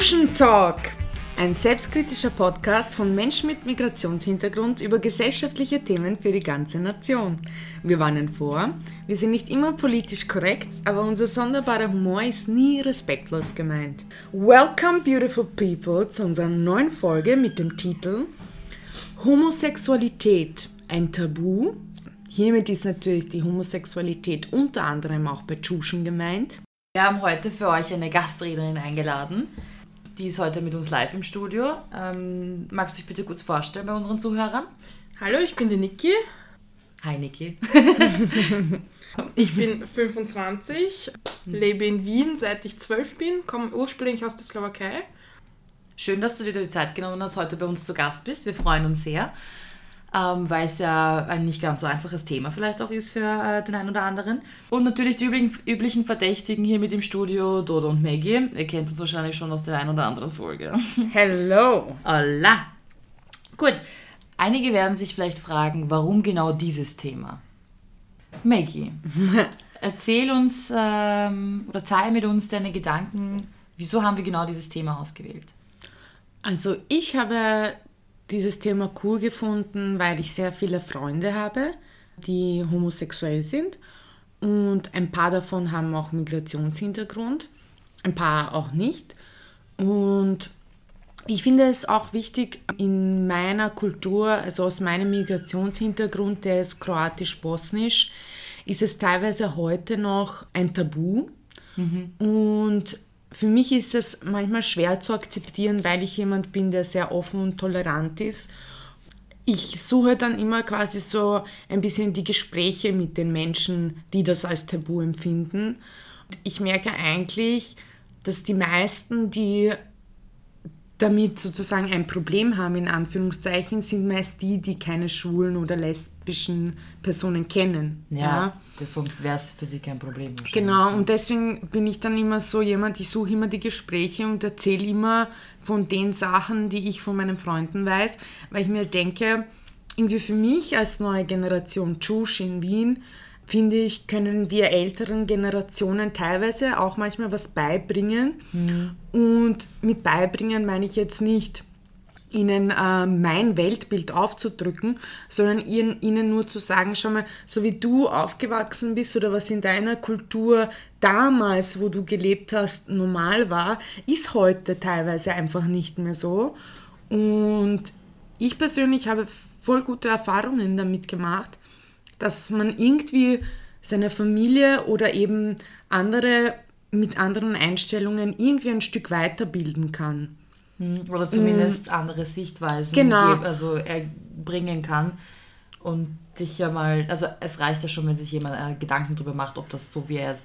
Schuschen Talk, ein selbstkritischer Podcast von Menschen mit Migrationshintergrund über gesellschaftliche Themen für die ganze Nation. Wir warnen vor, wir sind nicht immer politisch korrekt, aber unser sonderbarer Humor ist nie respektlos gemeint. Welcome, beautiful people, zu unserer neuen Folge mit dem Titel Homosexualität, ein Tabu? Hiermit ist natürlich die Homosexualität unter anderem auch bei Tschuschen gemeint. Wir haben heute für euch eine Gastrednerin eingeladen. Die ist heute mit uns live im Studio. Ähm, magst du dich bitte kurz vorstellen bei unseren Zuhörern? Hallo, ich bin die Niki. Hi Niki. ich bin 25, lebe in Wien seit ich 12 bin, komme ursprünglich aus der Slowakei. Schön, dass du dir die Zeit genommen hast, heute bei uns zu Gast bist. Wir freuen uns sehr ähm, weil es ja ein nicht ganz so einfaches Thema vielleicht auch ist für äh, den einen oder anderen. Und natürlich die üblichen, üblichen Verdächtigen hier mit im Studio, Dodo und Maggie. Ihr kennt uns wahrscheinlich schon aus der einen oder anderen Folge. Hello! Hola! Gut, einige werden sich vielleicht fragen, warum genau dieses Thema? Maggie, erzähl uns ähm, oder teile mit uns deine Gedanken, wieso haben wir genau dieses Thema ausgewählt? Also ich habe dieses Thema cool gefunden, weil ich sehr viele Freunde habe, die homosexuell sind. Und ein paar davon haben auch Migrationshintergrund, ein paar auch nicht. Und ich finde es auch wichtig, in meiner Kultur, also aus meinem Migrationshintergrund, der ist kroatisch-bosnisch, ist es teilweise heute noch ein Tabu. Mhm. Und für mich ist es manchmal schwer zu akzeptieren, weil ich jemand bin, der sehr offen und tolerant ist. Ich suche dann immer quasi so ein bisschen die Gespräche mit den Menschen, die das als Tabu empfinden. Und ich merke eigentlich, dass die meisten, die damit sozusagen ein Problem haben, in Anführungszeichen, sind meist die, die keine schwulen oder lesbischen Personen kennen. Ja, ja. sonst wäre es für sie kein Problem. Genau, und deswegen bin ich dann immer so jemand, ich suche immer die Gespräche und erzähle immer von den Sachen, die ich von meinen Freunden weiß, weil ich mir denke, irgendwie für mich als neue Generation Tschusch in Wien, finde ich, können wir älteren Generationen teilweise auch manchmal was beibringen. Mhm. Und mit beibringen meine ich jetzt nicht, ihnen äh, mein Weltbild aufzudrücken, sondern ihnen, ihnen nur zu sagen, schau mal, so wie du aufgewachsen bist oder was in deiner Kultur damals, wo du gelebt hast, normal war, ist heute teilweise einfach nicht mehr so. Und ich persönlich habe voll gute Erfahrungen damit gemacht, dass man irgendwie seine Familie oder eben andere mit anderen Einstellungen irgendwie ein Stück weiterbilden kann. Hm, oder zumindest mhm. andere Sichtweisen genau. also erbringen kann. Und sich ja mal, also es reicht ja schon, wenn sich jemand äh, Gedanken darüber macht, ob das so, wie er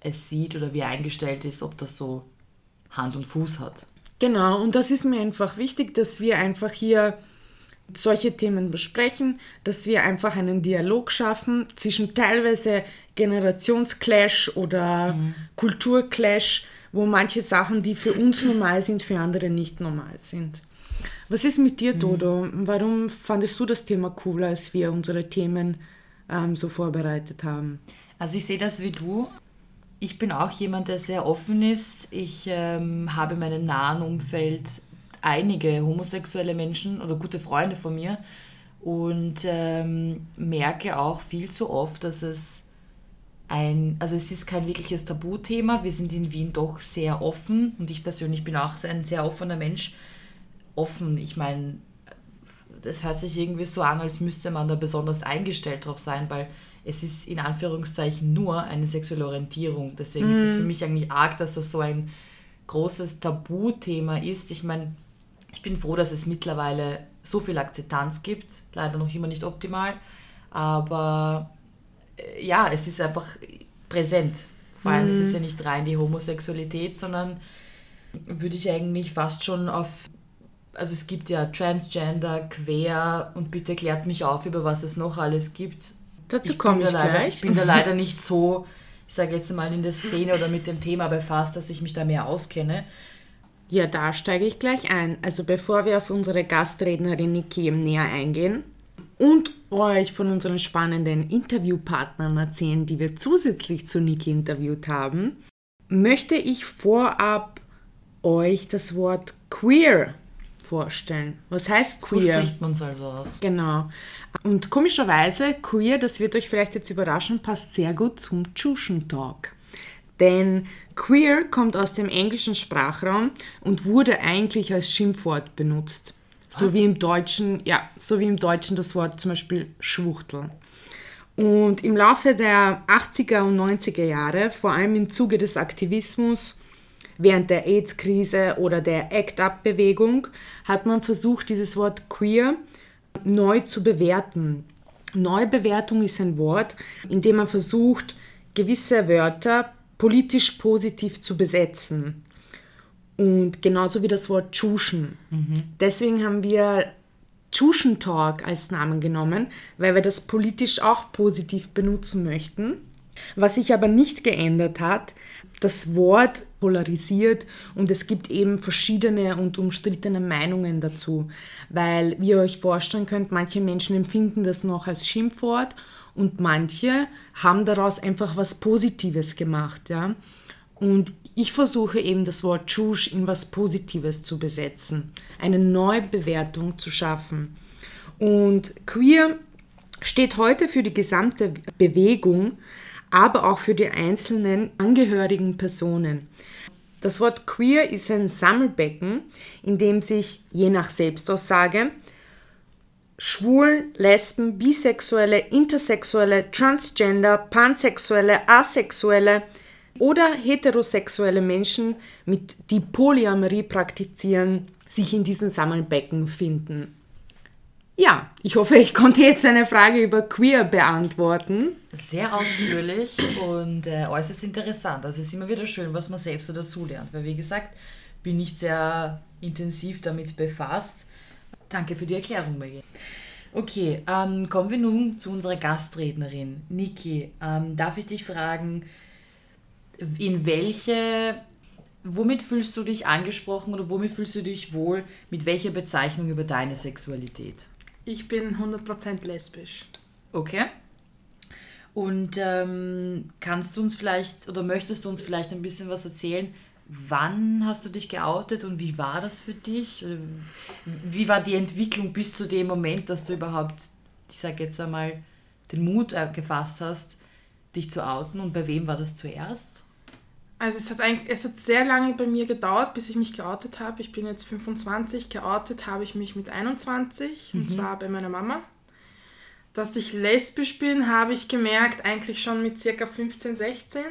es sieht oder wie er eingestellt ist, ob das so Hand und Fuß hat. Genau, und das ist mir einfach wichtig, dass wir einfach hier solche Themen besprechen, dass wir einfach einen Dialog schaffen zwischen teilweise Generationsclash oder mhm. Kulturclash, wo manche Sachen, die für uns normal sind, für andere nicht normal sind. Was ist mit dir, mhm. Dodo? Warum fandest du das Thema cool, als wir unsere Themen ähm, so vorbereitet haben? Also ich sehe das wie du. Ich bin auch jemand, der sehr offen ist. Ich ähm, habe in meinem nahen Umfeld einige homosexuelle Menschen oder gute Freunde von mir und ähm, merke auch viel zu oft, dass es ein, also es ist kein wirkliches Tabuthema. Wir sind in Wien doch sehr offen und ich persönlich bin auch ein sehr offener Mensch. Offen, ich meine, das hört sich irgendwie so an, als müsste man da besonders eingestellt drauf sein, weil es ist in Anführungszeichen nur eine sexuelle Orientierung. Deswegen mm. ist es für mhm. mich eigentlich arg, dass das so ein großes Tabuthema ist. Ich meine, ich bin froh, dass es mittlerweile so viel Akzeptanz gibt. Leider noch immer nicht optimal. Aber äh, ja, es ist einfach präsent. Vor allem, mhm. es ist ja nicht rein die Homosexualität, sondern würde ich eigentlich fast schon auf. Also es gibt ja Transgender, Quer und bitte klärt mich auf, über was es noch alles gibt. Dazu komme ich leider, gleich. Ich bin da leider nicht so, ich sage jetzt mal, in der Szene oder mit dem Thema befasst, dass ich mich da mehr auskenne. Ja, da steige ich gleich ein. Also bevor wir auf unsere Gastrednerin Niki näher eingehen und euch von unseren spannenden Interviewpartnern erzählen, die wir zusätzlich zu Niki interviewt haben, möchte ich vorab euch das Wort queer vorstellen. Was heißt queer? So spricht man es also aus. Genau. Und komischerweise, queer, das wird euch vielleicht jetzt überraschen, passt sehr gut zum Tschuschen Talk. Denn queer kommt aus dem englischen Sprachraum und wurde eigentlich als Schimpfwort benutzt. So Was? wie im Deutschen, ja, so wie im Deutschen das Wort zum Beispiel Schwuchtel. Und im Laufe der 80er und 90er Jahre, vor allem im Zuge des Aktivismus, während der AIDS-Krise oder der ACT-UP-Bewegung, hat man versucht, dieses Wort queer neu zu bewerten. Neubewertung ist ein Wort, in dem man versucht, gewisse Wörter politisch positiv zu besetzen. Und genauso wie das Wort Tschuschen. Deswegen haben wir Tschuschen Talk als Namen genommen, weil wir das politisch auch positiv benutzen möchten. Was sich aber nicht geändert hat, das Wort polarisiert und es gibt eben verschiedene und umstrittene Meinungen dazu, weil wie ihr euch vorstellen könnt, manche Menschen empfinden das noch als Schimpfwort und manche haben daraus einfach was Positives gemacht, ja. Und ich versuche eben das Wort Tschusch in was Positives zu besetzen, eine Neubewertung zu schaffen. Und queer steht heute für die gesamte Bewegung, aber auch für die einzelnen angehörigen Personen. Das Wort queer ist ein Sammelbecken, in dem sich je nach Selbstaussage Schwulen, Lesben, Bisexuelle, Intersexuelle, Transgender, Pansexuelle, Asexuelle oder heterosexuelle Menschen, mit, die Polyamorie praktizieren, sich in diesem Sammelbecken finden. Ja, ich hoffe, ich konnte jetzt eine Frage über queer beantworten. Sehr ausführlich und äh, äußerst interessant. Also es ist immer wieder schön, was man selbst so dazulernt. Weil wie gesagt, bin nicht sehr intensiv damit befasst. Danke für die Erklärung, Maggie. Okay, ähm, kommen wir nun zu unserer Gastrednerin. Niki, ähm, darf ich dich fragen, in welche, womit fühlst du dich angesprochen oder womit fühlst du dich wohl, mit welcher Bezeichnung über deine Sexualität? Ich bin 100% lesbisch. Okay. Und ähm, kannst du uns vielleicht oder möchtest du uns vielleicht ein bisschen was erzählen? Wann hast du dich geoutet und wie war das für dich? Wie war die Entwicklung bis zu dem Moment, dass du überhaupt, ich sage jetzt einmal, den Mut äh, gefasst hast, dich zu outen und bei wem war das zuerst? Also es hat, eigentlich, es hat sehr lange bei mir gedauert, bis ich mich geoutet habe. Ich bin jetzt 25, geoutet habe ich mich mit 21 und zwar bei meiner Mama. Dass ich lesbisch bin, habe ich gemerkt eigentlich schon mit circa 15, 16.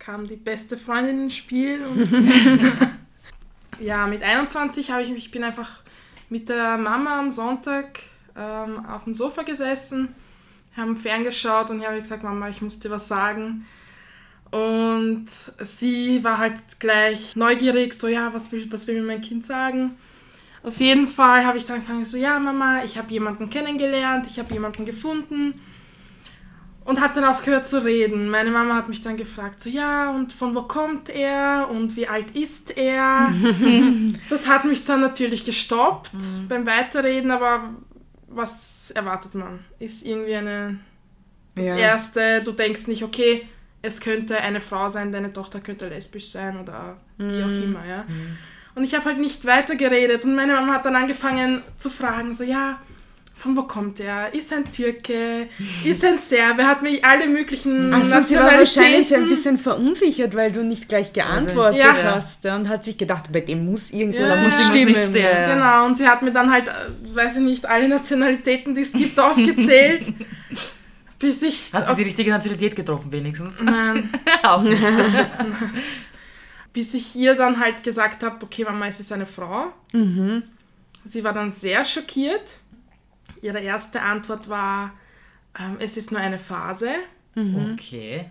Kam die beste Freundin ins Spiel. Und ja, mit 21 habe ich mich, ich bin einfach mit der Mama am Sonntag ähm, auf dem Sofa gesessen, haben ferngeschaut und ich habe gesagt, Mama, ich muss dir was sagen. Und sie war halt gleich neugierig, so ja, was will, was will mir mein Kind sagen? Auf jeden Fall habe ich dann angefangen, so ja, Mama, ich habe jemanden kennengelernt, ich habe jemanden gefunden und habe dann aufgehört zu reden. Meine Mama hat mich dann gefragt, so ja, und von wo kommt er und wie alt ist er? das hat mich dann natürlich gestoppt beim Weiterreden, aber was erwartet man? Ist irgendwie eine das Ja. erste, du denkst nicht, okay, es könnte eine Frau sein, deine Tochter könnte lesbisch sein oder wie auch immer, ja. Und ich habe halt nicht weitergeredet und meine Mama hat dann angefangen zu fragen, so ja, von wo kommt er? Ist er ein Türke? Ist er ein Serbe? Hat mir alle möglichen Also sie war wahrscheinlich ein Nationalitäten- bisschen verunsichert, weil du nicht gleich geantwortet Ja. hast ja, und hat sich gedacht, bei dem muss irgendwas Ja. Muss stimmen. nicht stimmen. ja. Genau, und sie hat mir dann halt, äh, weiß ich nicht, alle Nationalitäten, die es gibt, aufgezählt. bis ich. Hat sie die richtige Nationalität getroffen, wenigstens? Nein. Auch nicht. bis ich ihr dann halt gesagt habe, okay, Mama, es ist eine Frau. Sie war dann sehr schockiert. Ihre erste Antwort war, ähm, es ist nur eine Phase. Okay.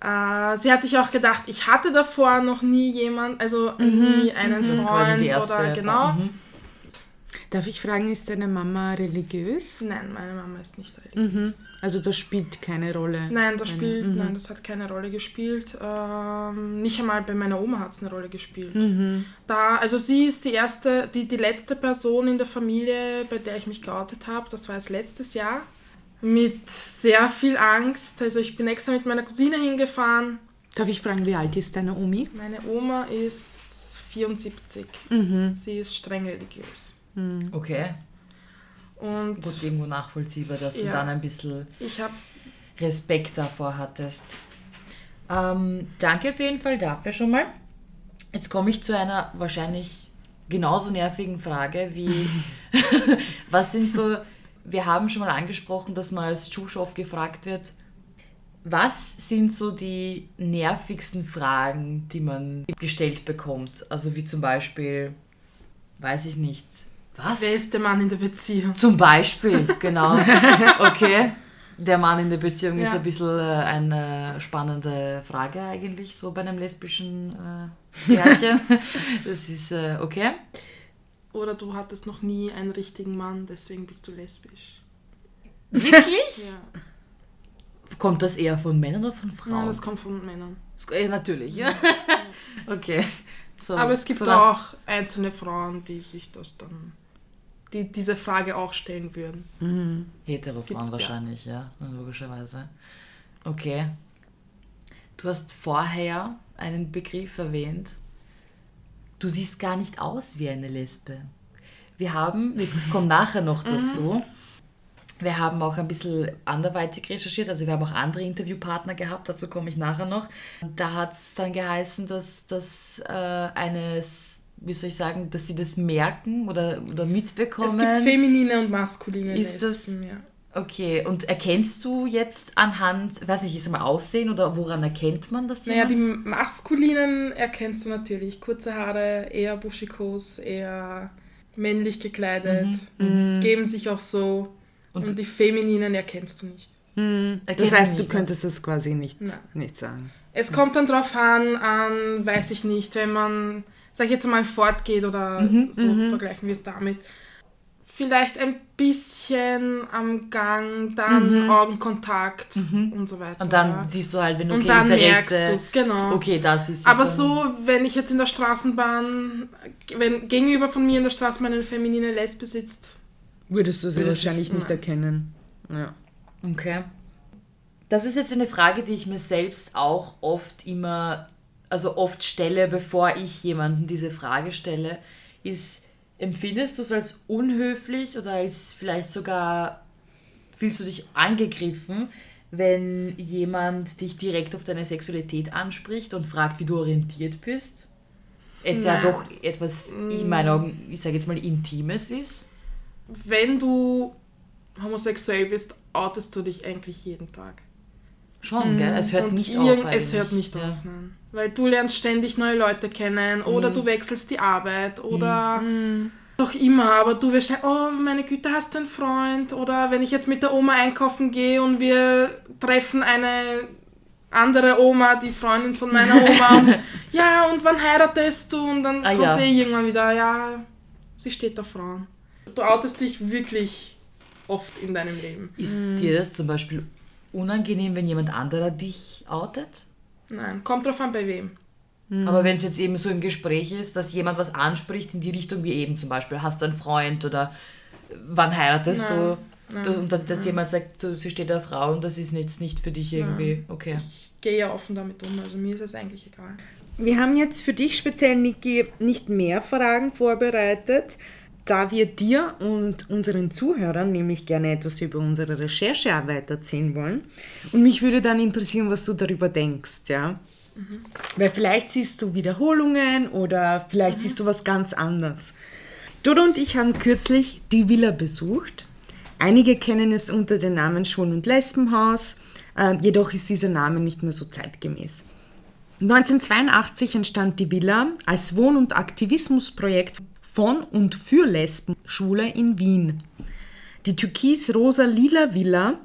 Äh, sie hat sich auch gedacht, ich hatte davor noch nie jemand, also nie einen Das Freund quasi die erste oder genau. Mhm. Darf ich fragen, ist deine Mama religiös? Nein, meine Mama ist nicht religiös. Also das spielt keine Rolle. Nein, das spielt, nein, das hat keine Rolle gespielt. Ähm, nicht einmal bei meiner Oma hat es eine Rolle gespielt. Da, also sie ist die erste, die, die letzte Person in der Familie, bei der ich mich geoutet habe. Das war erst letztes Jahr. Mit sehr viel Angst. Also ich bin extra mit meiner Cousine hingefahren. Darf ich fragen, wie alt ist deine Omi? Meine Oma ist 74. Sie ist streng religiös. Okay. Und Gut, irgendwo nachvollziehbar, dass du Ja. dann ein bisschen Respekt davor hattest. Ähm, danke auf jeden Fall dafür schon mal. Jetzt komme ich zu einer wahrscheinlich genauso nervigen Frage wie, was sind so, wir haben schon mal angesprochen, dass man als Schusch oft gefragt wird, was sind so die nervigsten Fragen, die man gestellt bekommt? Also wie zum Beispiel, weiß ich nicht, was? wer ist der Mann in der Beziehung? Zum Beispiel, genau. Okay. Der Mann in der Beziehung ist Ja. ein bisschen äh, eine spannende Frage eigentlich, so bei einem lesbischen äh, Pärchen. das ist äh, okay. Oder du hattest noch nie einen richtigen Mann, deswegen bist du lesbisch. Wirklich? Ja. Kommt das eher von Männern oder von Frauen? Nein, das kommt von Männern. äh, natürlich, ja. okay. So, Aber es gibt so auch einzelne Frauen, die sich das dann, die diese Frage auch stellen würden. Hetero-Frauen Gibt's, ja. wahrscheinlich, ja, logischerweise. Okay. Du hast vorher einen Begriff erwähnt. Du siehst gar nicht aus wie eine Lesbe. Wir haben, wir kommen nachher noch dazu, wir haben auch ein bisschen anderweitig recherchiert, also wir haben auch andere Interviewpartner gehabt, dazu komme ich nachher noch. Da hat es dann geheißen, dass das äh, eines, wie soll ich sagen, dass sie das merken oder, oder mitbekommen. Es gibt feminine und maskuline Ist das- Lesben, ja. Okay, und erkennst du jetzt anhand, weiß ich, ist mal Aussehen oder woran erkennt man das Naja, die maskulinen erkennst du natürlich. Kurze Haare, eher buschikos, eher männlich gekleidet, geben sich auch so. Und- Und, die femininen erkennst du nicht. Erkennt Das heißt, du könntest es quasi nicht, Nein. nicht sagen. Es kommt dann drauf an, an, weiß ich nicht, wenn man, sag ich jetzt mal, fortgeht oder Mhm, so, vergleichen wir es damit. Vielleicht ein bisschen am Gang, dann Augenkontakt und so weiter. Mhm. Und dann siehst du halt, wenn du und okay, dann merkst Interesse. du es, genau. Okay, das ist Aber dann, so, wenn ich jetzt in der Straßenbahn, wenn gegenüber von mir in der Straßenbahn eine feminine Lesbe sitzt, Würdest du sie Würdest wahrscheinlich nicht nein. erkennen. Ja. Okay. Das ist jetzt eine Frage, die ich mir selbst auch oft immer, also oft stelle, bevor ich jemanden diese Frage stelle, ist, empfindest du es als unhöflich oder als vielleicht sogar, fühlst du dich angegriffen, wenn jemand dich direkt auf deine Sexualität anspricht und fragt, wie du orientiert bist? Es ja Nein. doch etwas, in meinen Augen, ich sage jetzt mal, Intimes ist. wenn du homosexuell bist, outest du dich eigentlich jeden Tag. Schon, gell? Es hört Und nicht auf. Es eigentlich. hört nicht Ja. auf, nein. Weil du lernst ständig neue Leute kennen oder Mhm. du wechselst die Arbeit oder doch immer, aber du wirst oh meine Güte, hast du einen Freund? Oder wenn ich jetzt mit der Oma einkaufen gehe und wir treffen eine andere Oma, die Freundin von meiner Oma und ja, und wann heiratest du? Und dann Ah, kommt ja. sie irgendwann wieder, ja, sie steht auf Frauen. Du outest dich wirklich oft in deinem Leben. Ist dir das zum Beispiel unangenehm, wenn jemand anderer dich outet? Nein, kommt drauf an, bei wem. Aber wenn es jetzt eben so im Gespräch ist, dass jemand was anspricht in die Richtung wie eben zum Beispiel, hast du einen Freund oder wann heiratest Nein, du? du? Und dann, dass jemand sagt, du, sie steht auf Frau und das ist jetzt nicht für dich irgendwie okay. Ich gehe ja offen damit um, also mir ist es eigentlich egal. Wir haben jetzt für dich speziell, Niki, nicht mehr Fragen vorbereitet, da wir dir und unseren Zuhörern nämlich gerne etwas über unsere Recherchearbeit erzählen wollen. Und mich würde dann interessieren, was du darüber denkst, ja? Weil vielleicht siehst du Wiederholungen oder vielleicht siehst du was ganz anderes. Dodo und ich haben kürzlich die Villa besucht. Einige kennen es unter dem Namen Schwul- und Lesbenhaus, äh, jedoch ist dieser Name nicht mehr so zeitgemäß. 1982 entstand die Villa als Wohn- und Aktivismusprojekt von und für Lesbenschule in Wien. Die türkis-rosa-lila Villa,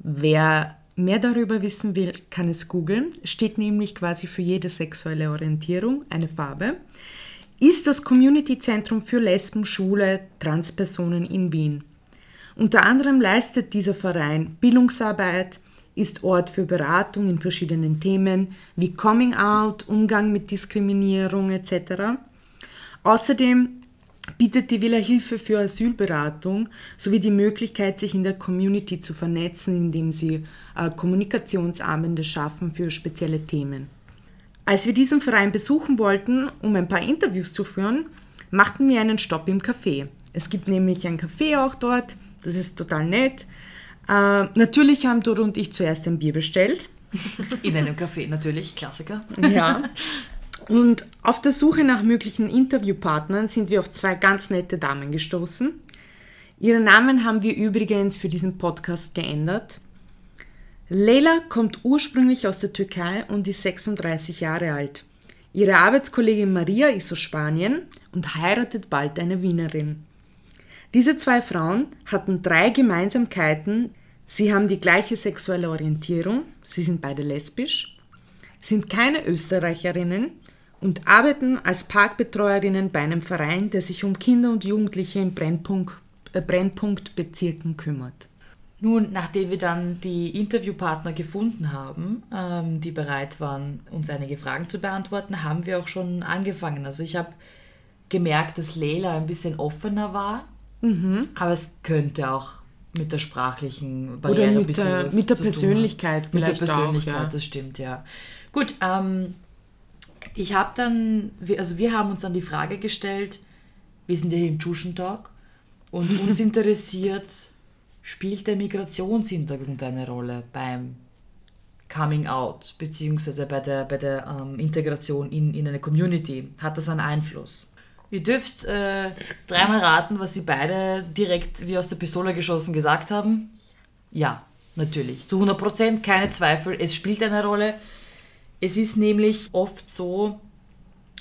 wer mehr darüber wissen will, kann es googeln, steht nämlich quasi für jede sexuelle Orientierung eine Farbe, ist das Community-Zentrum für Lesben, Schwule, Transpersonen in Wien. Unter anderem leistet dieser Verein Bildungsarbeit, ist Ort für Beratung in verschiedenen Themen wie Coming Out, Umgang mit Diskriminierung etc. Außerdem bietet die Villa Hilfe für Asylberatung sowie die Möglichkeit, sich in der Community zu vernetzen, indem sie äh, Kommunikationsabende schaffen für spezielle Themen. Als wir diesen Verein besuchen wollten, um ein paar Interviews zu führen, machten wir einen Stopp im Café. Es gibt nämlich ein Café auch dort, das ist total nett. Äh, natürlich haben Doro und ich zuerst ein Bier bestellt. In einem Café, natürlich, Klassiker. Ja. Und auf der Suche nach möglichen Interviewpartnern sind wir auf zwei ganz nette Damen gestoßen. Ihre Namen haben wir übrigens für diesen Podcast geändert. Leila kommt ursprünglich aus der Türkei und ist 36 Jahre alt. Ihre Arbeitskollegin Maria ist aus Spanien und heiratet bald eine Wienerin. Diese zwei Frauen hatten drei Gemeinsamkeiten. Sie haben die gleiche sexuelle Orientierung, sie sind beide lesbisch, sind keine Österreicherinnen und arbeiten als Parkbetreuerinnen bei einem Verein, der sich um Kinder und Jugendliche in Brennpunkt, äh, Brennpunktbezirken kümmert. Nun, nachdem wir dann die Interviewpartner gefunden haben, ähm, die bereit waren, uns einige Fragen zu beantworten, haben wir auch schon angefangen. Also ich habe gemerkt, dass Leila ein bisschen offener war, mhm. aber es könnte auch mit der sprachlichen Barriere Oder mit, der, mit der Persönlichkeit Mit der Persönlichkeit, auch, ja. das stimmt, ja. Gut, ähm, ich habe dann, also wir haben uns dann die Frage gestellt, wir sind ja hier im Tuschentag und uns interessiert, spielt der Migrationshintergrund eine Rolle beim Coming Out, beziehungsweise bei der, bei der ähm, Integration in, in eine Community? Hat das einen Einfluss? Ihr dürft äh, dreimal raten, was sie beide direkt wie aus der Pistole geschossen gesagt haben. Ja, natürlich. Zu 100 Prozent, keine Zweifel. Es spielt eine Rolle. Es ist nämlich oft so,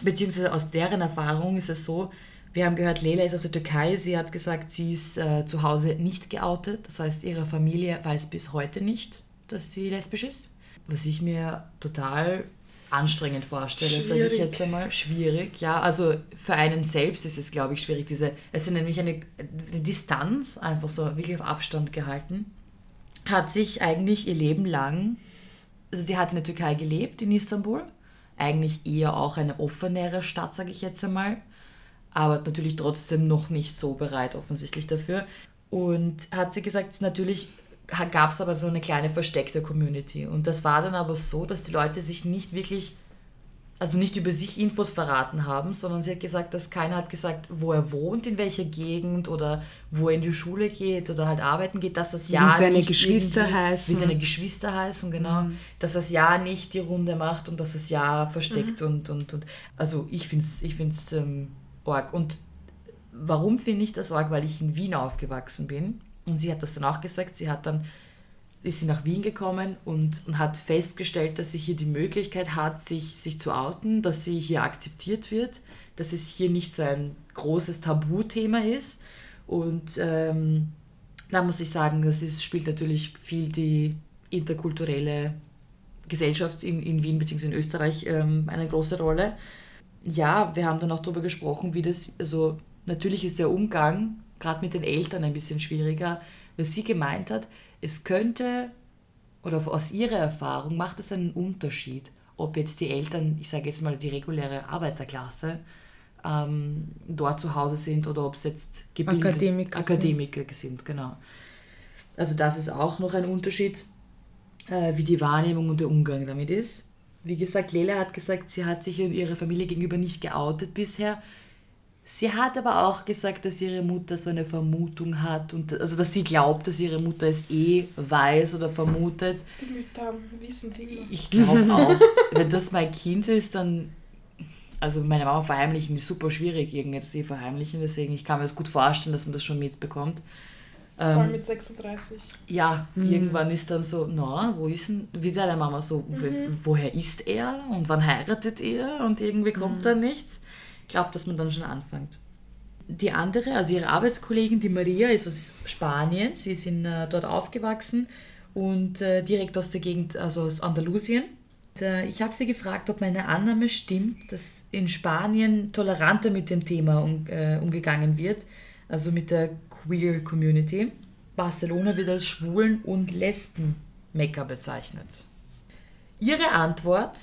beziehungsweise aus deren Erfahrung ist es so, wir haben gehört, Leila ist aus der Türkei. Sie hat gesagt, sie ist äh, zu Hause nicht geoutet. Das heißt, ihre Familie weiß bis heute nicht, dass sie lesbisch ist. Was ich mir total anstrengend vorstelle, sage ich jetzt einmal. Schwierig, ja. Also für einen selbst ist es, glaube ich, schwierig. Diese, es ist nämlich eine, eine Distanz, einfach so wirklich auf Abstand gehalten. Hat sich eigentlich ihr Leben lang also sie hat in der Türkei gelebt, in Istanbul. Eigentlich eher auch eine offenere Stadt, sage ich jetzt einmal. Aber natürlich trotzdem noch nicht so bereit offensichtlich dafür. Und hat sie gesagt, natürlich gab es aber so eine kleine versteckte Community. Und das war dann aber so, dass die Leute sich nicht wirklich also nicht über sich Infos verraten haben, sondern sie hat gesagt, dass keiner hat gesagt, wo er wohnt, in welcher Gegend oder wo er in die Schule geht oder halt arbeiten geht, dass das ja wie seine Geschwister heißen. Wie seine Geschwister heißen, genau. Mhm. Dass das ja nicht die Runde macht und dass das ja versteckt mhm. und, und, und. Also ich finde es ich find's, ähm, arg. Und warum finde ich das arg? Weil ich in Wien aufgewachsen bin. Und sie hat das dann auch gesagt, sie hat dann ist sie nach Wien gekommen und, und hat festgestellt, dass sie hier die Möglichkeit hat, sich, sich zu outen, dass sie hier akzeptiert wird, dass es hier nicht so ein großes Tabuthema ist. Und ähm, da muss ich sagen, das ist, spielt natürlich viel die interkulturelle Gesellschaft in, in Wien bzw. in Österreich ähm, eine große Rolle. Ja, wir haben dann auch darüber gesprochen, wie das, also natürlich ist der Umgang gerade mit den Eltern ein bisschen schwieriger, weil sie gemeint hat, es könnte, oder aus ihrer Erfahrung macht es einen Unterschied, ob jetzt die Eltern, ich sage jetzt mal die reguläre Arbeiterklasse, ähm, dort zu Hause sind oder ob es jetzt Akademiker, Akademiker sind. sind. Genau. Also das ist auch noch ein Unterschied, äh, wie die Wahrnehmung und der Umgang damit ist. Wie gesagt, Lela hat gesagt, sie hat sich und ihrer Familie gegenüber nicht geoutet bisher. Sie hat aber auch gesagt, dass ihre Mutter so eine Vermutung hat und also dass sie glaubt, dass ihre Mutter es eh weiß oder vermutet. Die Mütter wissen sie eh. Ich glaube auch. Wenn das mein Kind ist, dann also meine Mama verheimlichen ist super schwierig, irgendwie sie verheimlichen, deswegen ich kann mir das gut vorstellen, dass man das schon mitbekommt. Vor allem ähm, mit 36. Ja, mhm. irgendwann ist dann so, na, wo ist denn, wie deine Mama so, mhm. woher ist er und wann heiratet er und irgendwie kommt mhm. da nichts glaube, dass man dann schon anfängt. Die andere, also ihre Arbeitskollegin, die Maria, ist aus Spanien. Sie ist in, äh, dort aufgewachsen und äh, direkt aus der Gegend, also aus Andalusien. Und, äh, ich habe sie gefragt, ob meine Annahme stimmt, dass in Spanien toleranter mit dem Thema um, äh, umgegangen wird, also mit der Queer Community. Barcelona wird als Schwulen- und Lesben-Mekka bezeichnet. Ihre Antwort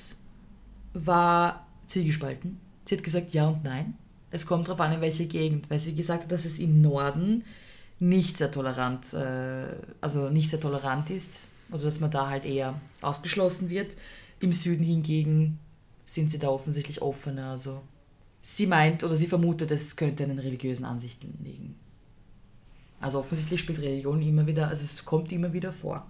war zielgespalten. Sie hat gesagt ja und nein. Es kommt darauf an, in welche Gegend, weil sie gesagt hat, dass es im Norden nicht sehr tolerant, äh, also nicht sehr tolerant ist oder dass man da halt eher ausgeschlossen wird. Im Süden hingegen sind sie da offensichtlich offener. Also sie meint oder sie vermutet, es könnte an den religiösen Ansichten liegen. Also offensichtlich spielt Religion immer wieder, also es kommt immer wieder vor.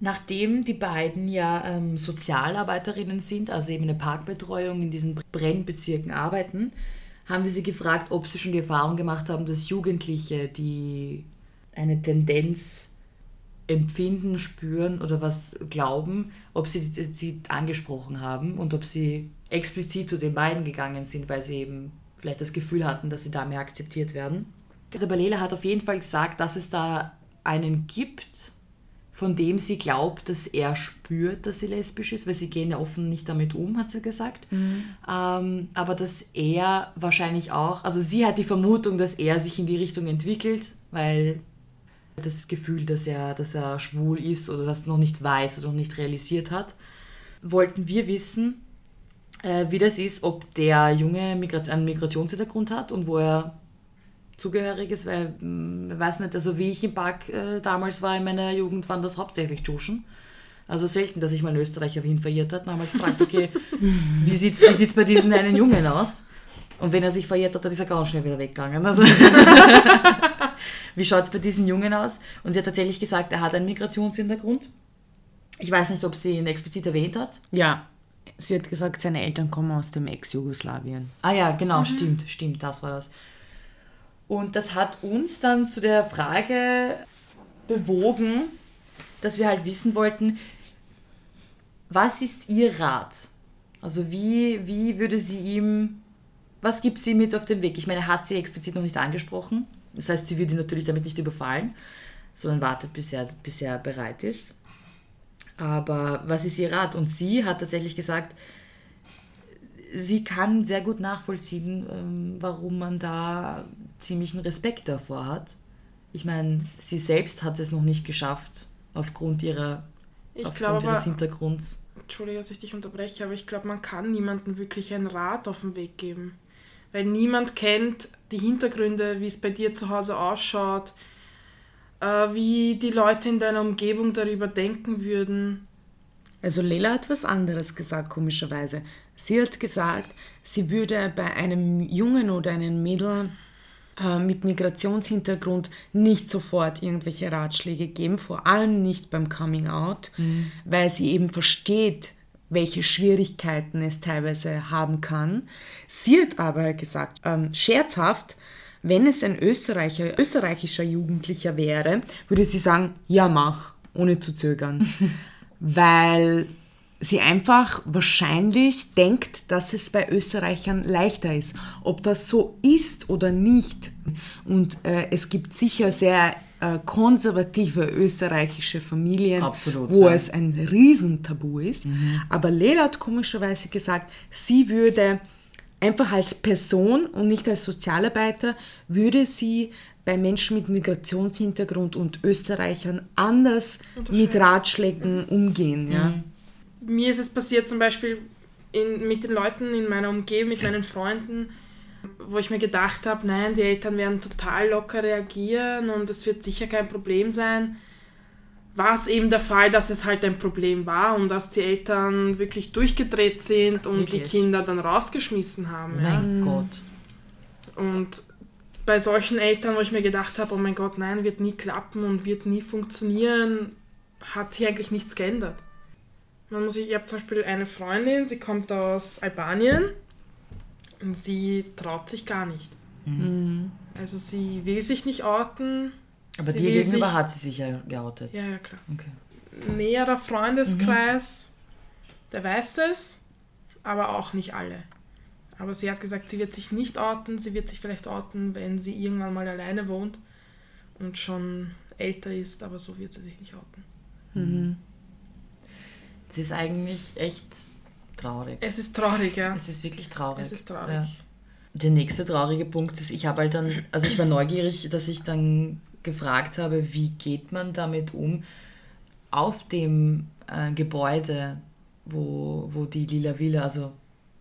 Nachdem die beiden ja ähm, Sozialarbeiterinnen sind, also eben eine Parkbetreuung in diesen Brennbezirken arbeiten, haben wir sie gefragt, ob sie schon die Erfahrung gemacht haben, dass Jugendliche, die eine Tendenz empfinden, spüren oder was glauben, ob sie sie angesprochen haben und ob sie explizit zu den beiden gegangen sind, weil sie eben vielleicht das Gefühl hatten, dass sie da mehr akzeptiert werden. Der hat auf jeden Fall gesagt, dass es da einen gibt, von dem sie glaubt, dass er spürt, dass sie lesbisch ist, weil sie gehen ja offen nicht damit um, hat sie gesagt. Mhm. Ähm, aber dass er wahrscheinlich auch, also sie hat die Vermutung, dass er sich in die Richtung entwickelt, weil das Gefühl, dass er, dass er schwul ist oder das noch nicht weiß oder noch nicht realisiert hat, wollten wir wissen, äh, wie das ist, ob der Junge Migrat einen Migrationshintergrund hat und wo er zugehörig ist, weil, ich mm, weiß nicht, also wie ich im Park äh, damals war in meiner Jugend, waren das hauptsächlich Duschen. Also selten, dass ich mal einen Österreicher hin verirrt hat. Dann haben wir gefragt, okay, wie sieht es wie sieht's bei diesen einen Jungen aus? Und wenn er sich verirrt hat, dann ist er ganz schnell wieder weggegangen. Also wie schaut es bei diesen Jungen aus? Und sie hat tatsächlich gesagt, er hat einen Migrationshintergrund. Ich weiß nicht, ob sie ihn explizit erwähnt hat. Ja, sie hat gesagt, seine Eltern kommen aus dem Ex-Jugoslawien. Ah ja, genau, mhm. stimmt, stimmt, das war das. Und das hat uns dann zu der Frage bewogen, dass wir halt wissen wollten, was ist ihr Rat? Also wie, wie würde sie ihm, was gibt sie mit auf den Weg? Ich meine, hat sie explizit noch nicht angesprochen. Das heißt, sie wird ihn natürlich damit nicht überfallen, sondern wartet, bis er, bis er bereit ist. Aber was ist ihr Rat? Und sie hat tatsächlich gesagt, sie kann sehr gut nachvollziehen, ähm, warum man da ziemlichen Respekt davor hat. Ich meine, sie selbst hat es noch nicht geschafft, aufgrund ihrer ich aufgrund glaube, ihres Hintergrunds. Entschuldige, dass ich dich unterbreche, aber ich glaube, man kann niemandem wirklich einen Rat auf den Weg geben. Weil niemand kennt die Hintergründe, wie es bei dir zu Hause ausschaut, äh, wie die Leute in deiner Umgebung darüber denken würden. Also Lela hat was anderes gesagt, komischerweise. Sie hat gesagt, sie würde bei einem Jungen oder einem Mädel äh, mit Migrationshintergrund nicht sofort irgendwelche Ratschläge geben, vor allem nicht beim Coming Out, mhm. weil sie eben versteht, welche Schwierigkeiten es teilweise haben kann. Sie hat aber gesagt, ähm, scherzhaft, wenn es ein Österreicher, österreichischer Jugendlicher wäre, würde sie sagen, ja mach, ohne zu zögern. weil sie einfach wahrscheinlich denkt, dass es bei Österreichern leichter ist. Ob das so ist oder nicht. Und äh, es gibt sicher sehr äh, konservative österreichische Familien, Absolut, wo ja. es ein Riesentabu ist. Mhm. Aber Lela hat komischerweise gesagt, sie würde einfach als Person und nicht als Sozialarbeiter, würde sie bei Menschen mit Migrationshintergrund und Österreichern anders mit Ratschlägen umgehen. Ja. Mhm mir ist es passiert zum Beispiel in, mit den Leuten in meiner Umgebung, mit meinen Freunden, wo ich mir gedacht habe, nein, die Eltern werden total locker reagieren und es wird sicher kein Problem sein. War es eben der Fall, dass es halt ein Problem war und dass die Eltern wirklich durchgedreht sind und wirklich? die Kinder dann rausgeschmissen haben. Mein ja. Gott. Und bei solchen Eltern, wo ich mir gedacht habe, oh mein Gott, nein, wird nie klappen und wird nie funktionieren, hat sich eigentlich nichts geändert. Man muss, ich habe zum Beispiel eine Freundin, sie kommt aus Albanien und sie traut sich gar nicht. Mhm. Also sie will sich nicht outen. Aber dir gegenüber sich, hat sie sich ja geoutet. Ja, ja, klar. Okay. Näherer Freundeskreis, mhm. der weiß es, aber auch nicht alle. Aber sie hat gesagt, sie wird sich nicht outen, sie wird sich vielleicht outen, wenn sie irgendwann mal alleine wohnt und schon älter ist, aber so wird sie sich nicht outen. Mhm. Es ist eigentlich echt traurig. Es ist traurig, ja. Es ist wirklich traurig. Es ist traurig. Ja. Der nächste traurige Punkt ist, ich habe halt dann, also ich war neugierig, dass ich dann gefragt habe, wie geht man damit um auf dem äh, Gebäude, wo, wo die Lila Villa also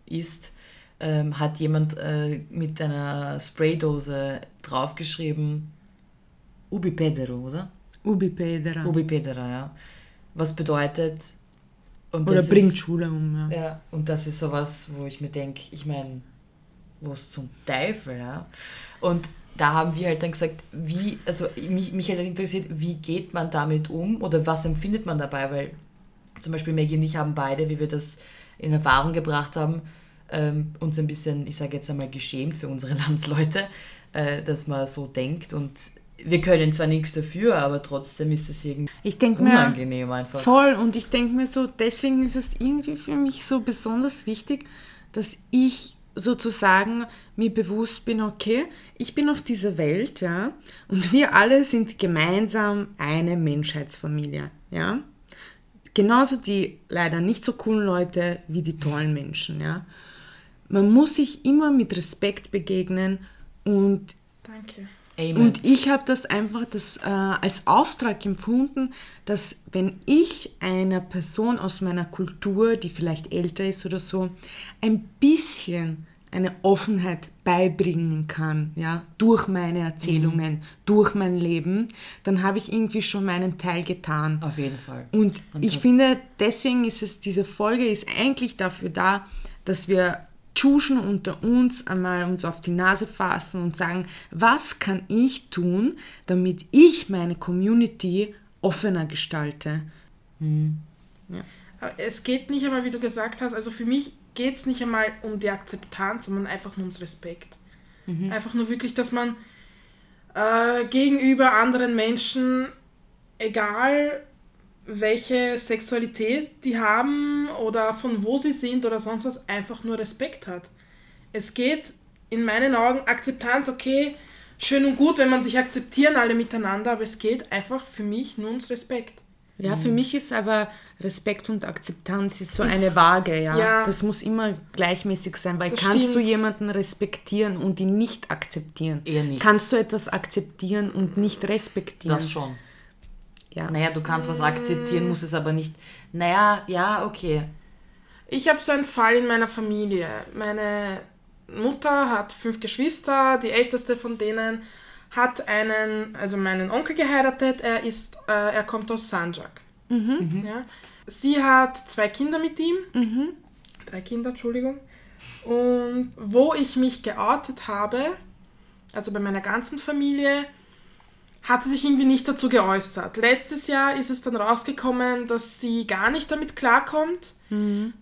ist, ähm, hat jemand äh, mit einer Spraydose draufgeschrieben, Ubi Pedero, oder? Ubi Pedera. Ubi Pedera, ja. Was bedeutet, Oder bringt ist, Schule um, ja. Ja, und das ist sowas, wo ich mir denke, ich meine, was zum Teufel, ja. Und da haben wir halt dann gesagt, wie, also mich, mich halt interessiert, wie geht man damit um oder was empfindet man dabei, weil zum Beispiel Maggie und ich haben beide, wie wir das in Erfahrung gebracht haben, ähm, uns ein bisschen, ich sage jetzt einmal, geschämt für unsere Landsleute, äh, dass man so denkt und wir können zwar nichts dafür, aber trotzdem ist es irgendwie Ich denke mir, unangenehm einfach. voll, und ich denke mir so, deswegen ist es irgendwie für mich so besonders wichtig, dass ich sozusagen mir bewusst bin, okay, ich bin auf dieser Welt, ja, und wir alle sind gemeinsam eine Menschheitsfamilie, ja. Genauso die leider nicht so coolen Leute wie die tollen Menschen, ja. Man muss sich immer mit Respekt begegnen und Danke. Amen. und ich habe das einfach das, äh, als Auftrag empfunden, dass wenn ich einer Person aus meiner Kultur, die vielleicht älter ist oder so, ein bisschen eine Offenheit beibringen kann, ja, durch meine Erzählungen, durch mein Leben, dann habe ich irgendwie schon meinen Teil getan. Auf jeden Fall. Und Und ich finde, deswegen ist es, diese Folge ist eigentlich dafür da, dass wir Tschuschen unter uns einmal uns auf die Nase fassen und sagen, was kann ich tun, damit ich meine Community offener gestalte. Aber es geht nicht einmal, wie du gesagt hast, also für mich geht es nicht einmal um die Akzeptanz, sondern einfach nur ums Respekt. Einfach nur wirklich, dass man äh, gegenüber anderen Menschen, egal welche Sexualität die haben oder von wo sie sind oder sonst was, einfach nur Respekt hat. Es geht in meinen Augen Akzeptanz, okay, schön und gut, wenn man sich akzeptieren alle miteinander, aber es geht einfach für mich nur ums Respekt. Ja, für mich ist aber Respekt und Akzeptanz ist so Ist- eine Waage, ja. ja. Das muss immer gleichmäßig sein, weil Das kannst du stimmt. jemanden respektieren und ihn nicht akzeptieren? Eher nicht. Kannst du etwas akzeptieren und nicht respektieren? Das schon. Ja. Naja, du kannst was akzeptieren, musst es aber nicht. Naja, ja, okay. Ich habe so einen Fall in meiner Familie. Meine Mutter hat fünf Geschwister, die älteste von denen hat einen, also meinen Onkel geheiratet. Er ist, äh, er kommt aus Sanjak. Ja. Sie hat zwei Kinder mit ihm, drei Kinder, Entschuldigung. Und wo ich mich geoutet habe, also bei meiner ganzen Familie, hat sie sich irgendwie nicht dazu geäußert. Letztes Jahr ist es dann rausgekommen, dass sie gar nicht damit klarkommt,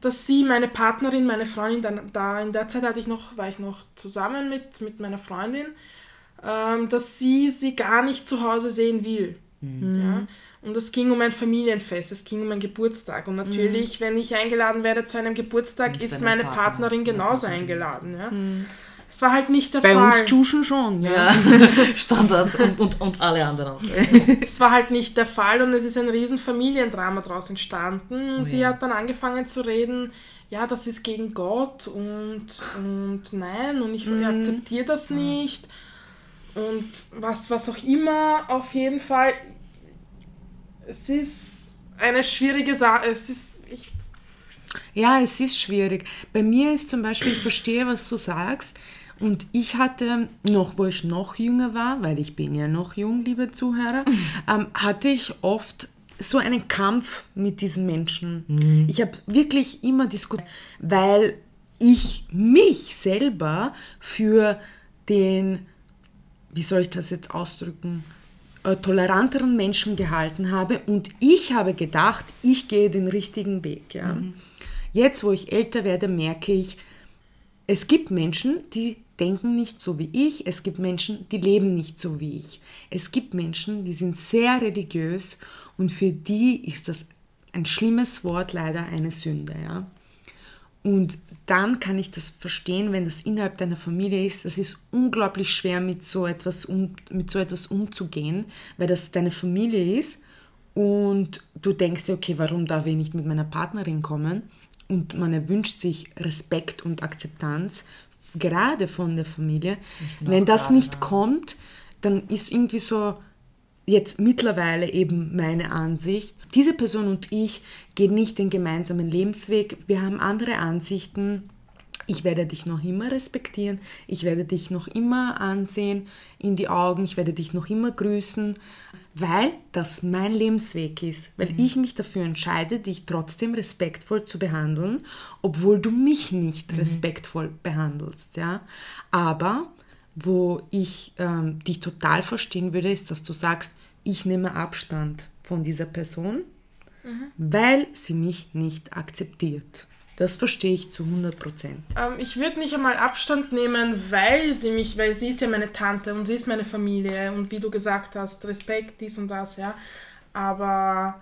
dass sie meine Partnerin, meine Freundin, dann, da in der Zeit hatte ich noch, war ich noch zusammen mit, mit meiner Freundin, ähm, dass sie sie gar nicht zu Hause sehen will. Ja? Und es ging um ein Familienfest, es ging um einen Geburtstag. Und natürlich, wenn ich eingeladen werde zu einem Geburtstag, ist meine Partner, Partnerin genauso Partnerin. eingeladen. Ja? Es war halt nicht der Bei Fall. uns Tschuschen schon, ja. Ja, Standards und, und, und alle anderen auch. Es war halt nicht der Fall und es ist ein riesen Familiendrama daraus entstanden. Und Oh sie ja. hat dann angefangen zu reden, ja, das ist gegen Gott und, und nein, und Mhm. ich akzeptiere das nicht. Und was, was auch immer, auf jeden Fall, es ist eine schwierige Sache. Es ist, Ja, es ist schwierig. Bei mir ist zum Beispiel, ich verstehe, was du sagst. Und ich hatte noch, wo ich noch jünger war, weil ich bin ja noch jung, liebe Zuhörer, ähm, hatte ich oft so einen Kampf mit diesen Menschen. Ich habe wirklich immer diskutiert, weil ich mich selber für den, wie soll ich das jetzt ausdrücken, äh, toleranteren Menschen gehalten habe und ich habe gedacht, ich gehe den richtigen Weg. Ja. Jetzt, wo ich älter werde, merke ich, es gibt Menschen, die denken nicht so wie ich, es gibt Menschen, die leben nicht so wie ich. Es gibt Menschen, die sind sehr religiös und für die ist das ein schlimmes Wort leider eine Sünde. Ja. Und dann kann ich das verstehen, wenn das innerhalb deiner Familie ist. Das ist unglaublich schwer, mit so etwas, um, mit so etwas umzugehen, weil das deine Familie ist und du denkst dir, okay, warum darf ich nicht mit meiner Partnerin kommen? Und man wünscht sich Respekt und Akzeptanz, gerade von der Familie. Wenn das gerade, nicht ja. kommt, dann ist irgendwie so, jetzt mittlerweile eben meine Ansicht, diese Person und ich gehen nicht den gemeinsamen Lebensweg, wir haben andere Ansichten, Ich werde dich noch immer respektieren, ich werde dich noch immer ansehen in die Augen, ich werde dich noch immer grüßen, weil das mein Lebensweg ist, weil mhm. ich mich dafür entscheide, dich trotzdem respektvoll zu behandeln, obwohl du mich nicht mhm. respektvoll behandelst, ja. Aber wo ich ähm, dich total verstehen würde, ist, dass du sagst, ich nehme Abstand von dieser Person, mhm. weil sie mich nicht akzeptiert. Das verstehe ich zu 100 Prozent. Ähm, ich würde nicht einmal Abstand nehmen, weil sie mich, weil sie ist ja meine Tante und sie ist meine Familie und wie du gesagt hast, Respekt, dies und das, ja. Aber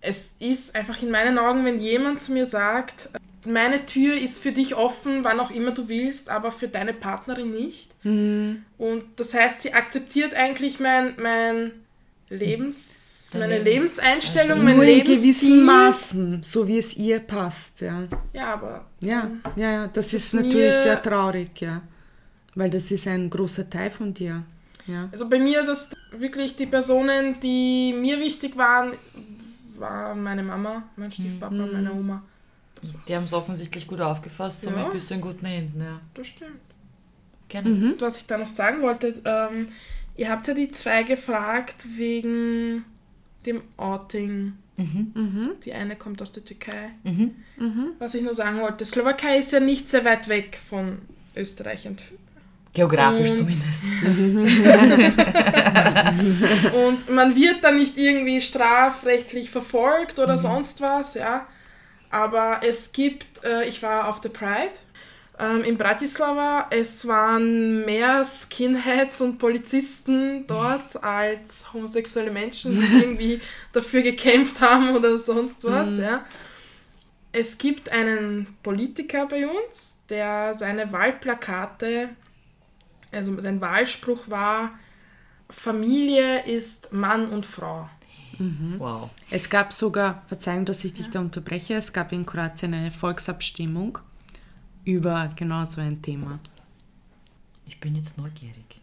es ist einfach in meinen Augen, wenn jemand zu mir sagt, meine Tür ist für dich offen, wann auch immer du willst, aber für deine Partnerin nicht. Mhm. Und das heißt, sie akzeptiert eigentlich mein, mein Lebens meine Lebenseinstellung, mein Nur in gewissen Maßen, so wie es ihr passt, ja. Ja, aber... Ja, ja, ja das, das ist, ist natürlich sehr traurig, ja. Weil das ist ein großer Teil von dir, ja. Also bei mir, dass wirklich die Personen, die mir wichtig waren, war meine Mama, mein Stiefpapa, mhm. meine Oma. Die haben es offensichtlich gut aufgefasst, somit ja. bist du in guten Händen, ja. Das stimmt. Gerne. Mhm. Was ich da noch sagen wollte, ähm, ihr habt ja die zwei gefragt wegen dem Outing. Mhm. Mhm. Die eine kommt aus der Türkei. Mhm. mhm. Was ich nur sagen wollte, Slowakei ist ja nicht sehr weit weg von Österreich entfernt. Geografisch und, zumindest. und man wird dann nicht irgendwie strafrechtlich verfolgt oder mhm. sonst was, ja. Aber es gibt, äh, ich war auf der Pride ähm, in Bratislava. Es waren mehr Skinheads und Polizisten dort als homosexuelle Menschen, die irgendwie dafür gekämpft haben oder sonst was. Mhm. Ja. Es gibt einen Politiker bei uns, der seine Wahlplakate, also sein Wahlspruch war, Familie ist Mann und Frau. Mhm. Wow. Es gab sogar, Verzeihung, dass ich dich ja. da unterbreche, es gab in Kroatien eine Volksabstimmung über genau so ein Thema. Ich bin jetzt neugierig.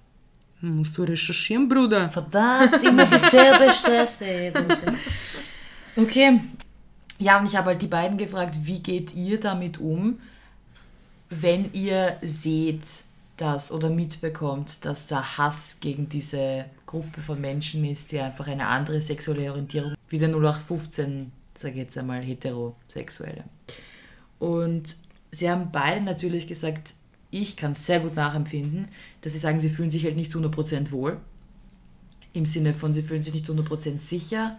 Musst du recherchieren, Bruder? Verdammt, immer dieselbe Scheiße. okay. Ja, und ich habe halt die beiden gefragt, wie geht ihr damit um, wenn ihr seht, dass oder mitbekommt, dass da Hass gegen diese Gruppe von Menschen ist, die einfach eine andere sexuelle Orientierung, wie der 0815, sage ich jetzt einmal, heterosexuelle. Und sie haben beide natürlich gesagt, ich kann es sehr gut nachempfinden, dass sie sagen, sie fühlen sich halt nicht zu 100% wohl. Im Sinne von, sie fühlen sich nicht zu 100% sicher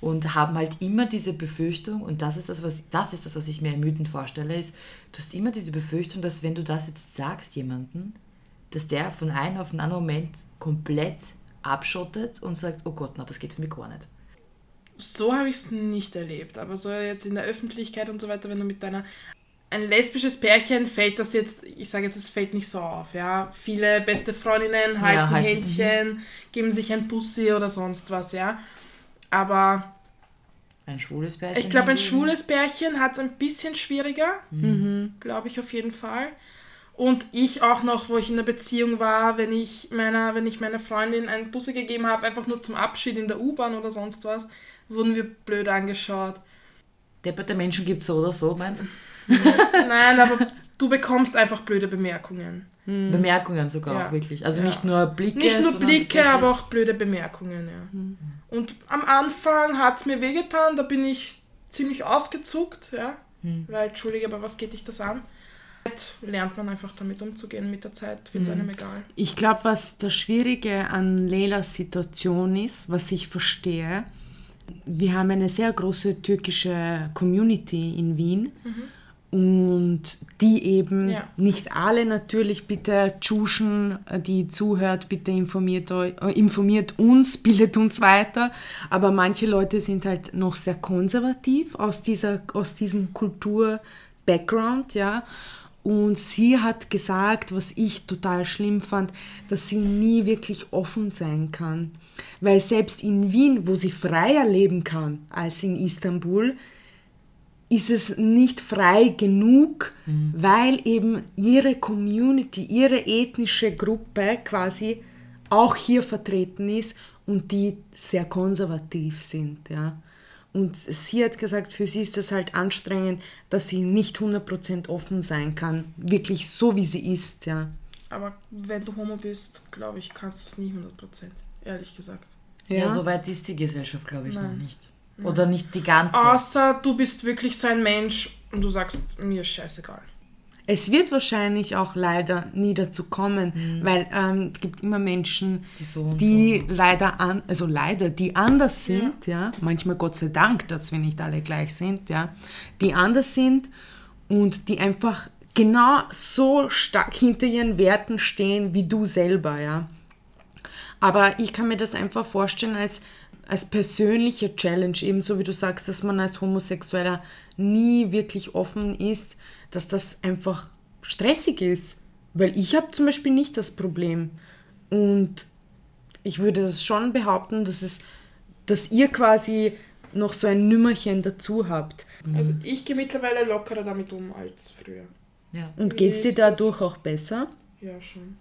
und haben halt immer diese Befürchtung, und das ist das, was, das ist das, was ich mir ermüdend vorstelle, ist, du hast immer diese Befürchtung, dass wenn du das jetzt sagst jemandem, dass der von einem auf den anderen Moment komplett abschottet und sagt, oh Gott, na, das geht für mich gar nicht. So habe ich es nicht erlebt, aber so jetzt in der Öffentlichkeit und so weiter, wenn du mit deiner ein lesbisches Pärchen fällt das jetzt, ich sage jetzt, es fällt nicht so auf, ja. Viele beste Freundinnen halten ja, halt, Händchen, mhm. geben sich ein Pussy oder sonst was, ja. Aber ein schwules Pärchen? Ich glaube, ein schwules Pärchen hat es ein bisschen schwieriger, mhm. glaube ich auf jeden Fall. Und ich auch noch, wo ich in der Beziehung war, wenn ich meiner, wenn ich meiner Freundin einen Pussy gegeben habe, einfach nur zum Abschied in der U-Bahn oder sonst was, wurden wir blöd angeschaut. Depperte Menschen gibt es so oder so, meinst du? Nein, aber du bekommst einfach blöde Bemerkungen. Hm. Bemerkungen sogar ja. auch wirklich. Also ja. nicht nur Blicke. Nicht nur Blicke, aber auch blöde Bemerkungen, ja. Hm. Und am Anfang hat es mir wehgetan, da bin ich ziemlich ausgezuckt, ja. Hm. Weil, Entschuldige, aber was geht dich das an? lernt man einfach damit umzugehen. Mit der Zeit wird es mhm. einem egal. Ich glaube, was das Schwierige an Leilas Situation ist, was ich verstehe, wir haben eine sehr große türkische Community in Wien. Mhm und die eben, ja. nicht alle natürlich, bitte Tschuschen, die zuhört, bitte informiert, euch, äh, informiert uns, bildet uns weiter, aber manche Leute sind halt noch sehr konservativ aus, dieser, aus diesem Kultur-Background, ja, und sie hat gesagt, was ich total schlimm fand, dass sie nie wirklich offen sein kann. Weil selbst in Wien, wo sie freier leben kann als in Istanbul, ist es nicht frei genug, mhm. weil eben ihre Community, ihre ethnische Gruppe quasi auch hier vertreten ist und die sehr konservativ sind. Ja. Und sie hat gesagt, für sie ist das halt anstrengend, dass sie nicht 100% offen sein kann. Wirklich so, wie sie ist, ja. Aber wenn du Homo bist, glaube ich, kannst du es nie 100%, ehrlich gesagt. Ja, Ja. so weit ist die Gesellschaft, glaube ich, noch Nein. nicht. Oder nicht die ganze. Außer du bist wirklich so ein Mensch und du sagst, mir ist scheißegal. Es wird wahrscheinlich auch leider nie dazu kommen, weil ähm, es gibt immer Menschen, Die so die leider an, also leider, die anders sind, ja. manchmal Gott sei Dank, dass wir nicht alle gleich sind, ja, die anders sind und die einfach genau so stark hinter ihren Werten stehen wie du selber, ja. Aber ich kann mir das einfach vorstellen als, als persönliche Challenge, ebenso wie du sagst, dass man als Homosexueller nie wirklich offen ist, dass das einfach stressig ist. Weil ich habe zum Beispiel nicht das Problem. Und ich würde das schon behaupten, dass, es, dass ihr quasi noch so ein Nümmerchen dazu habt. Also ich gehe mittlerweile lockerer damit um als früher. Ja. Und geht es dir dadurch auch besser? Ja, schon.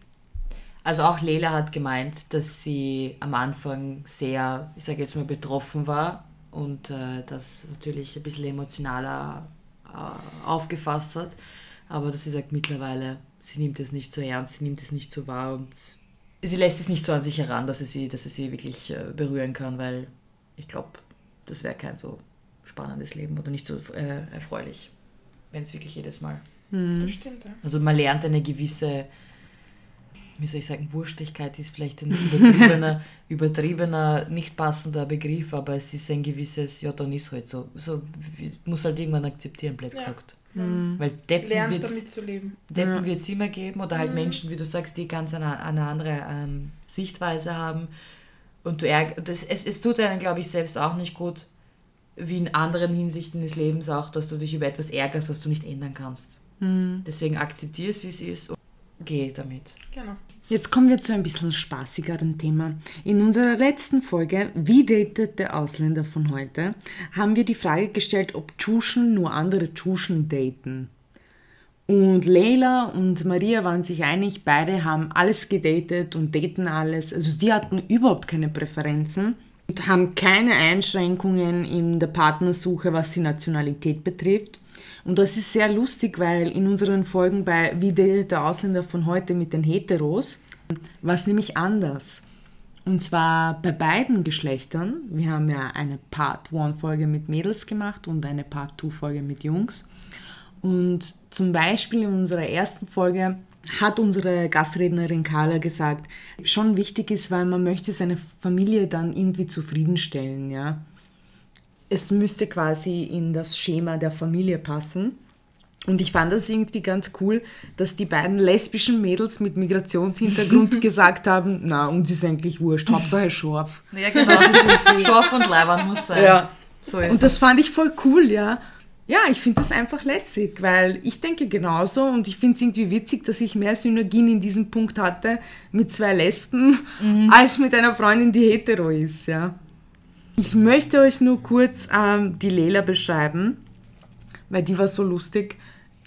Also auch Lela hat gemeint, dass sie am Anfang sehr, ich sage jetzt mal, betroffen war und äh, das natürlich ein bisschen emotionaler äh, aufgefasst hat. Aber dass sie sagt, mittlerweile, sie nimmt es nicht so ernst, sie nimmt es nicht so wahr und sie lässt es nicht so an sich heran, dass es sie, dass es sie wirklich äh, berühren kann, weil ich glaube, das wäre kein so spannendes Leben oder nicht so äh, erfreulich, wenn es wirklich jedes Mal Das stimmt, ja. also man lernt eine gewisse, wie soll ich sagen, Wurstigkeit ist vielleicht ein übertriebener, übertriebener, nicht passender Begriff, aber es ist ein gewisses, ja, dann ist halt so. so muss halt irgendwann akzeptieren, blöd Ja. gesagt. Man Weil Deppen lernt wird damit zu leben. Deppen wird's immer geben oder halt Menschen, wie du sagst, die ganz eine, eine andere ähm, Sichtweise haben. Und du ärg und es, es, es tut einem, glaube ich, selbst auch nicht gut, wie in anderen Hinsichten des Lebens auch, dass du dich über etwas ärgerst, was du nicht ändern kannst. Deswegen akzeptiere es, wie es ist und geh damit. Genau. Jetzt kommen wir zu ein bisschen spaßigeren Thema. In unserer letzten Folge, Wie datet der Ausländer von heute, haben wir die Frage gestellt, ob Tschuschen nur andere Tschuschen daten. Und Leila und Maria waren sich einig, beide haben alles gedatet und daten alles. Also die hatten überhaupt keine Präferenzen und haben keine Einschränkungen in der Partnersuche, was die Nationalität betrifft. Und das ist sehr lustig, weil in unseren Folgen bei Wie der Ausländer von heute mit den Heteros war es nämlich anders. Und zwar bei beiden Geschlechtern. Wir haben ja eine Part-1-Folge mit Mädels gemacht und eine Part-2-Folge mit Jungs. Und zum Beispiel in unserer ersten Folge hat unsere Gastrednerin Carla gesagt, schon wichtig ist, weil man möchte seine Familie dann irgendwie zufriedenstellen, ja. Es müsste quasi in das Schema der Familie passen. Und ich fand das irgendwie ganz cool, dass die beiden lesbischen Mädels mit Migrationshintergrund gesagt haben, na, uns ist eigentlich wurscht, Hauptsache scharf. Ja, genau. Scharf und Leibern muss sein. Ja. So Und das fand ich voll cool, ja. Ja, ich finde das einfach lässig, weil ich denke genauso und ich finde es irgendwie witzig, dass ich mehr Synergien in diesem Punkt hatte mit zwei Lesben als mit einer Freundin, die hetero ist, ja. Ich möchte euch nur kurz ähm, die Lela beschreiben, weil die war so lustig.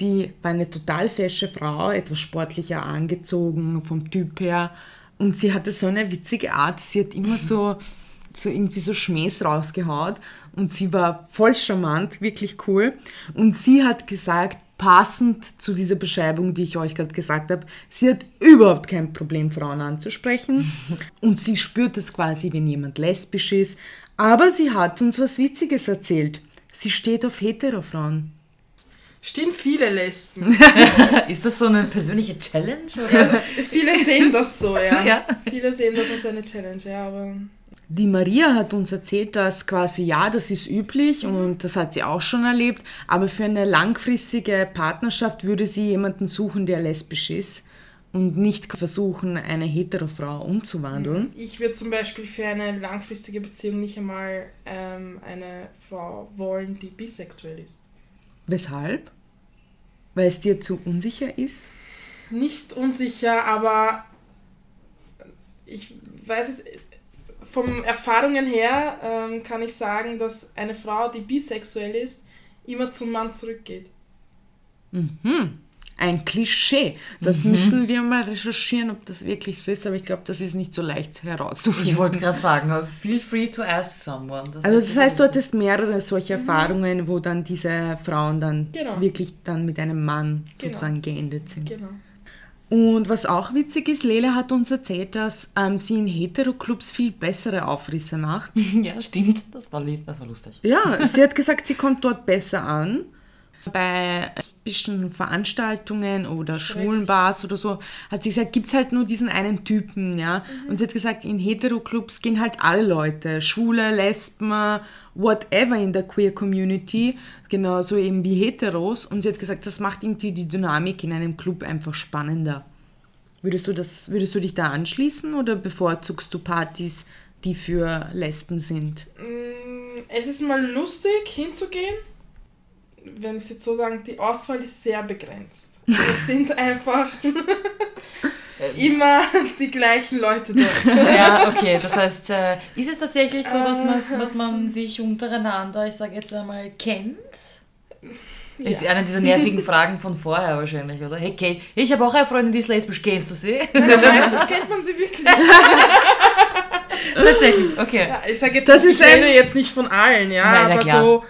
Die war eine total fesche Frau, etwas sportlicher angezogen vom Typ her. Und sie hatte so eine witzige Art. Sie hat immer so, so irgendwie so Schmähs rausgehaut. Und sie war voll charmant, wirklich cool. Und sie hat gesagt, passend zu dieser Beschreibung, die ich euch gerade gesagt habe, sie hat überhaupt kein Problem, Frauen anzusprechen. Und sie spürt es quasi, wenn jemand lesbisch ist. Aber sie hat uns was Witziges erzählt. Sie steht auf Hetero-Frauen. Stehen viele Lesben. Ist das so eine persönliche Challenge? Oder? viele sehen das so, ja. Ja. Viele sehen das als eine Challenge, ja, aber Die Maria hat uns erzählt, dass quasi, ja, das ist üblich und das hat sie auch schon erlebt, aber für eine langfristige Partnerschaft würde sie jemanden suchen, der lesbisch ist und nicht versuchen, eine hetero Frau umzuwandeln. ich würde zum Beispiel für eine langfristige Beziehung nicht einmal ähm, eine Frau wollen, die bisexuell ist. Weshalb? Weil es dir zu unsicher ist? Nicht unsicher, aber ich weiß es, von Erfahrungen her ähm, kann ich sagen, dass eine Frau, die bisexuell ist, immer zum Mann zurückgeht. Ein Klischee. Das mhm. müssen wir mal recherchieren, ob das wirklich so ist, aber ich glaube, das ist nicht so leicht herauszufinden. Ich wollte gerade sagen, feel free to ask someone. Das also das heißt, du hattest mehrere solche Erfahrungen, wo dann diese Frauen dann genau. wirklich dann mit einem Mann genau. sozusagen geendet sind. Genau. Und was auch witzig ist, Lele hat uns erzählt, dass ähm, sie in Heteroclubs viel bessere Aufrisse macht. ja, stimmt. Das war, das war lustig. Ja, sie hat gesagt, sie kommt dort besser an. Bei bestimmten Veranstaltungen oder Schwulenbars oder so hat sie gesagt, gibt es halt nur diesen einen Typen, ja. Mhm. Und sie hat gesagt, in Heteroclubs gehen halt alle Leute, Schwule, Lesben, whatever in der Queer Community, genauso eben wie Heteros. Und sie hat gesagt, das macht irgendwie die Dynamik in einem Club einfach spannender. Würdest du, das, würdest du dich da anschließen oder bevorzugst du Partys, die für Lesben sind? Mm, es ist mal lustig hinzugehen wenn ich es jetzt so sagen, die Auswahl ist sehr begrenzt. Es sind einfach immer die gleichen Leute dort. ja, okay. Das heißt, äh, ist es tatsächlich so, dass man, dass man sich untereinander, ich sage jetzt einmal, kennt? Ja. Ist eine dieser nervigen Fragen von vorher wahrscheinlich, oder? Hey Kate, ich habe auch eine Freundin, die ist lesbisch, kennst du sie? Nein, meistens kennt man sie wirklich. Tatsächlich, okay. Ja, ich sage jetzt, das ich kenne jetzt nicht von allen, ja, Nein, aber so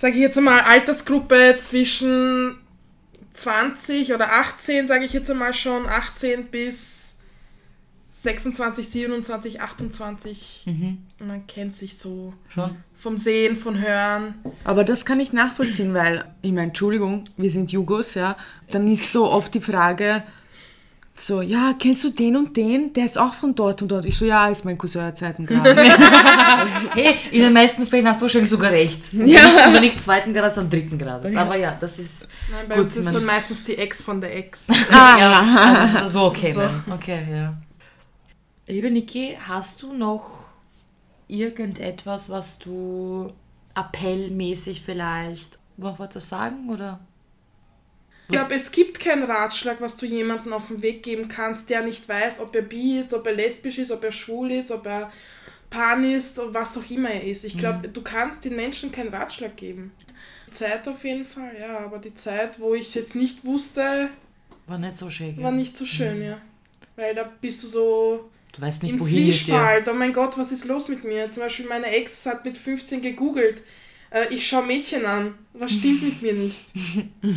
sage ich jetzt einmal, Altersgruppe zwischen 20 oder 18, sage ich jetzt einmal schon, 18 bis 26, 27, 28. Mhm. Man kennt sich so schon vom Sehen, von Hören. Aber das kann ich nachvollziehen, weil, ich meine, Entschuldigung, wir sind Jugos, ja, dann ist so oft die Frage, so, ja, kennst du den und den? Der ist auch von dort und dort. Ich so, ja, ist mein Cousin zweiten Grad. hey, in den meisten Fällen hast du wahrscheinlich sogar recht. Ja. Aber nicht zweiten Grad, sondern dritten Grad. Aber ja, das ist. Nein, bei gut, uns ist dann meistens die Ex von der Ex. ah, ja. Also so okay. So. Okay, ja. Liebe Niki, hast du noch irgendetwas, was du appellmäßig vielleicht noch was sagen oder? Ich glaube, es gibt keinen Ratschlag, was du jemandem auf den Weg geben kannst, der nicht weiß, ob er bi ist, ob er lesbisch ist, ob er schwul ist, ob er pan ist oder was auch immer er ist. Ich glaube, mhm. du kannst den Menschen keinen Ratschlag geben. Zeit auf jeden Fall, ja, aber die Zeit, wo ich es nicht wusste, war nicht so schön. War nicht so schön, mhm. ja. Weil da bist du so Du weißt nicht, im wohin Zwiespalt. Oh mein Gott, was ist los mit mir? Zum Beispiel meine Ex hat mit 15 gegoogelt. Äh, ich schaue Mädchen an. Was stimmt mit mir nicht?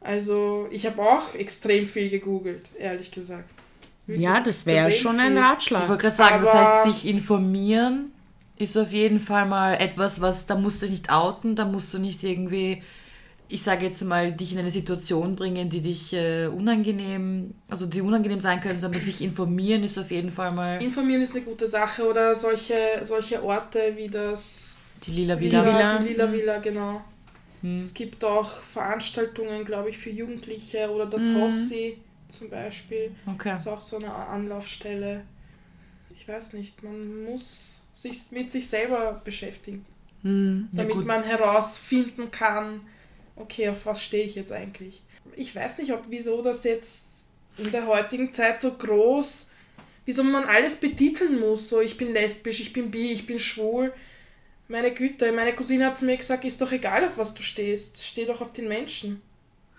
Also ich habe auch extrem viel gegoogelt, ehrlich gesagt. Wirklich ja, das wäre schon ein Ratschlag. Ich wollte gerade sagen, Aber das heißt, sich informieren ist auf jeden Fall mal etwas, was da musst du nicht outen, da musst du nicht irgendwie, ich sage jetzt mal, dich in eine Situation bringen, die dich äh, unangenehm, also die unangenehm sein können, sondern sich informieren ist auf jeden Fall mal. Informieren ist eine gute Sache oder solche, solche Orte wie das. Die Lila Villa. Die, Villa. die Lila Villa, genau. Hm. Es gibt auch Veranstaltungen, glaube ich, für Jugendliche oder das mhm. Hossi zum Beispiel. Okay. Das ist auch so eine Anlaufstelle. Ich weiß nicht, man muss sich mit sich selber beschäftigen, mhm. damit ja, man herausfinden kann, okay, auf was stehe ich jetzt eigentlich. Ich weiß nicht, ob wieso das jetzt in der heutigen Zeit so groß, wieso man alles betiteln muss, so ich bin lesbisch, ich bin bi, ich bin schwul meine Güte, meine Cousine hat zu mir gesagt, ist doch egal, auf was du stehst. Steh doch auf den Menschen.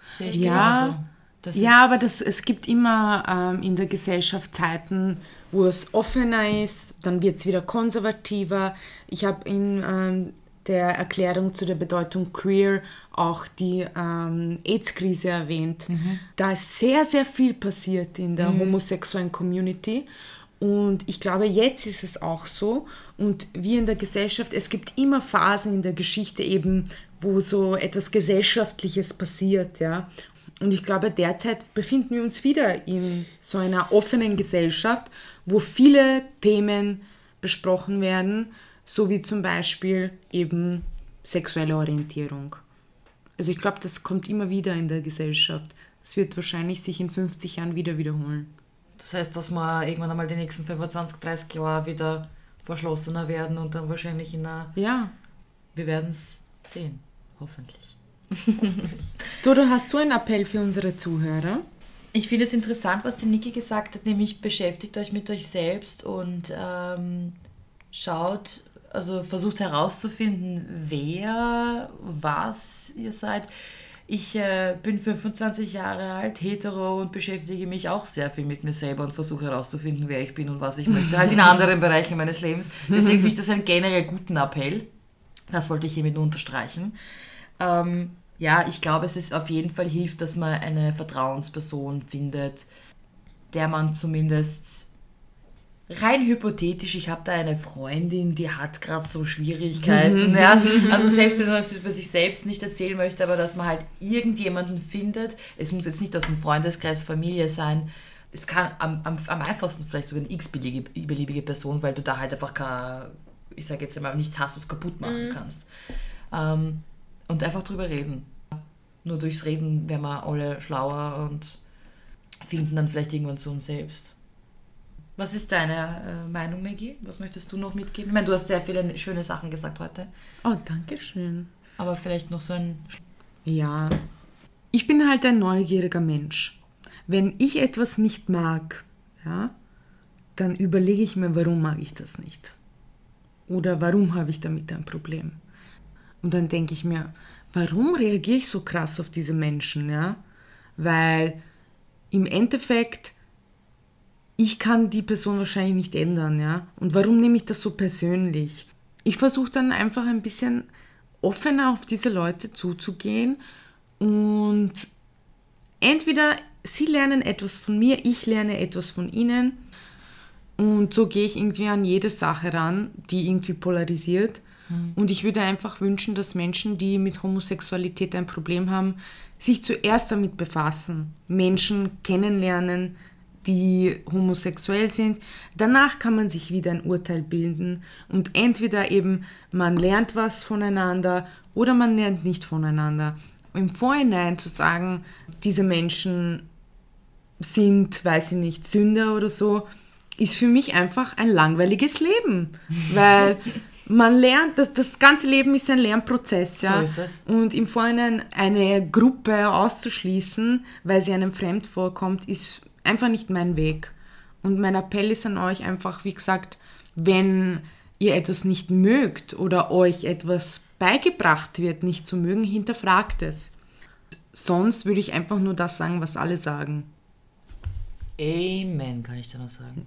Sehe ich ja, genauso. ja, aber das, es gibt immer ähm, in der Gesellschaft Zeiten, wo es offener ist, dann wird es wieder konservativer. Ich habe in ähm, der Erklärung zu der Bedeutung queer auch die ähm, AIDS-Krise erwähnt. Mhm. Da ist sehr, sehr viel passiert in der mhm. homosexuellen Community. Und ich glaube, jetzt ist es auch so. Und wir in der Gesellschaft, es gibt immer Phasen in der Geschichte eben, wo so etwas Gesellschaftliches passiert, ja. Und ich glaube, derzeit befinden wir uns wieder in so einer offenen Gesellschaft, wo viele Themen besprochen werden, so wie zum Beispiel eben sexuelle Orientierung. Also ich glaube, das kommt immer wieder in der Gesellschaft. Es wird wahrscheinlich sich in 50 Jahren wieder wiederholen. Das heißt, dass wir irgendwann einmal die nächsten 25, 30 Jahre wieder verschlossener werden und dann wahrscheinlich in einer. Ja. Wir werden es sehen, hoffentlich. Dodo, hast du einen Appell für unsere Zuhörer? Ich finde es interessant, was die Niki gesagt hat, nämlich beschäftigt euch mit euch selbst und ähm, schaut, also versucht herauszufinden, wer, was ihr seid Ich äh, bin 25 Jahre alt, hetero und beschäftige mich auch sehr viel mit mir selber und versuche herauszufinden, wer ich bin und was ich möchte. Halt in anderen Bereichen meines Lebens. Deswegen finde ich das einen generell guten Appell. Das wollte ich hiermit unterstreichen. Ähm, ja, ich glaube, es ist auf jeden Fall hilft, dass man eine Vertrauensperson findet, der man zumindest rein hypothetisch, ich habe da eine Freundin, die hat gerade so Schwierigkeiten. ja? Also selbst wenn man es über sich selbst nicht erzählen möchte, aber dass man halt irgendjemanden findet, es muss jetzt nicht aus dem Freundeskreis, Familie sein, es kann am, am, am einfachsten vielleicht sogar eine x-beliebige Person, weil du da halt einfach kein, ich sage jetzt einmal, nichts hast, was kaputt machen mhm. kannst. Ähm, und einfach drüber reden. Nur durchs Reden werden wir alle schlauer und finden dann vielleicht irgendwann zu uns selbst. Was ist deine äh, Meinung, Maggie? Was möchtest du noch mitgeben? Ich meine, du hast sehr viele schöne Sachen gesagt heute. Oh, danke schön. Aber vielleicht noch so ein... Ja, ich bin halt ein neugieriger Mensch. Wenn ich etwas nicht mag, ja, dann überlege ich mir, warum mag ich das nicht? Oder warum habe ich damit ein Problem? Und dann denke ich mir, warum reagiere ich so krass auf diese Menschen, ja? Weil im Endeffekt ich kann die Person wahrscheinlich nicht ändern, ja. Und warum nehme ich das so persönlich? Ich versuche dann einfach ein bisschen offener auf diese Leute zuzugehen und entweder sie lernen etwas von mir, ich lerne etwas von ihnen und so gehe ich irgendwie an jede Sache ran, die irgendwie polarisiert. Mhm. Und ich würde einfach wünschen, dass Menschen, die mit Homosexualität ein Problem haben, sich zuerst damit befassen, Menschen kennenlernen, die homosexuell sind. Danach kann man sich wieder ein Urteil bilden und entweder eben man lernt was voneinander oder man lernt nicht voneinander. Im Vorhinein zu sagen, diese Menschen sind, weiß ich nicht, Sünder oder so, ist für mich einfach ein langweiliges Leben, weil man lernt, das, das ganze Leben ist ein Lernprozess, ja. So ist es. Und im Vorhinein eine Gruppe auszuschließen, weil sie einem fremd vorkommt, ist einfach nicht mein Weg. Und mein Appell ist an euch einfach, wie gesagt, wenn ihr etwas nicht mögt oder euch etwas beigebracht wird, nicht zu mögen, hinterfragt es. Sonst würde ich einfach nur das sagen, was alle sagen. Amen, kann ich da noch sagen.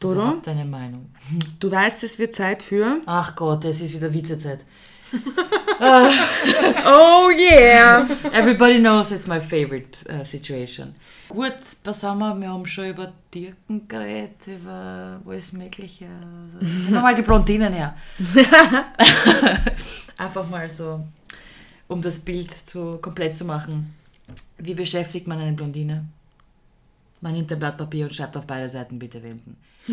Dodo? Also deine Meinung. Du weißt, es wird Zeit für. Ach Gott, es ist wieder Witzezeit. oh yeah! Everybody knows it's my favorite uh, situation. Gut, was haben wir? Wir haben schon über Dirken geredet, über alles Mögliche. Also, nehmen wir mal die Blondinen her. Einfach mal so, um das Bild zu, komplett zu machen. Wie beschäftigt man eine Blondine? Man nimmt ein Blatt Papier und schreibt auf beide Seiten bitte wenden.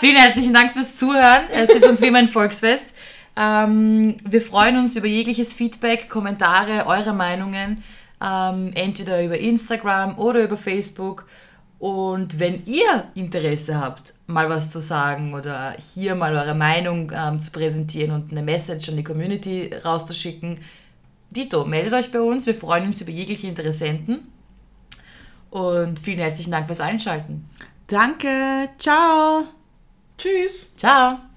Vielen herzlichen Dank fürs Zuhören. Es ist uns wie immer ein Volksfest. Ähm, wir freuen uns über jegliches Feedback, Kommentare, eure Meinungen ähm, entweder über Instagram oder über Facebook. Und wenn ihr Interesse habt, mal was zu sagen oder hier mal eure Meinung ähm, zu präsentieren und eine Message an die Community rauszuschicken, Dito, meldet euch bei uns. Wir freuen uns über jegliche Interessenten. Und vielen herzlichen Dank fürs Einschalten. Danke. Ciao. Tschüss. Ciao.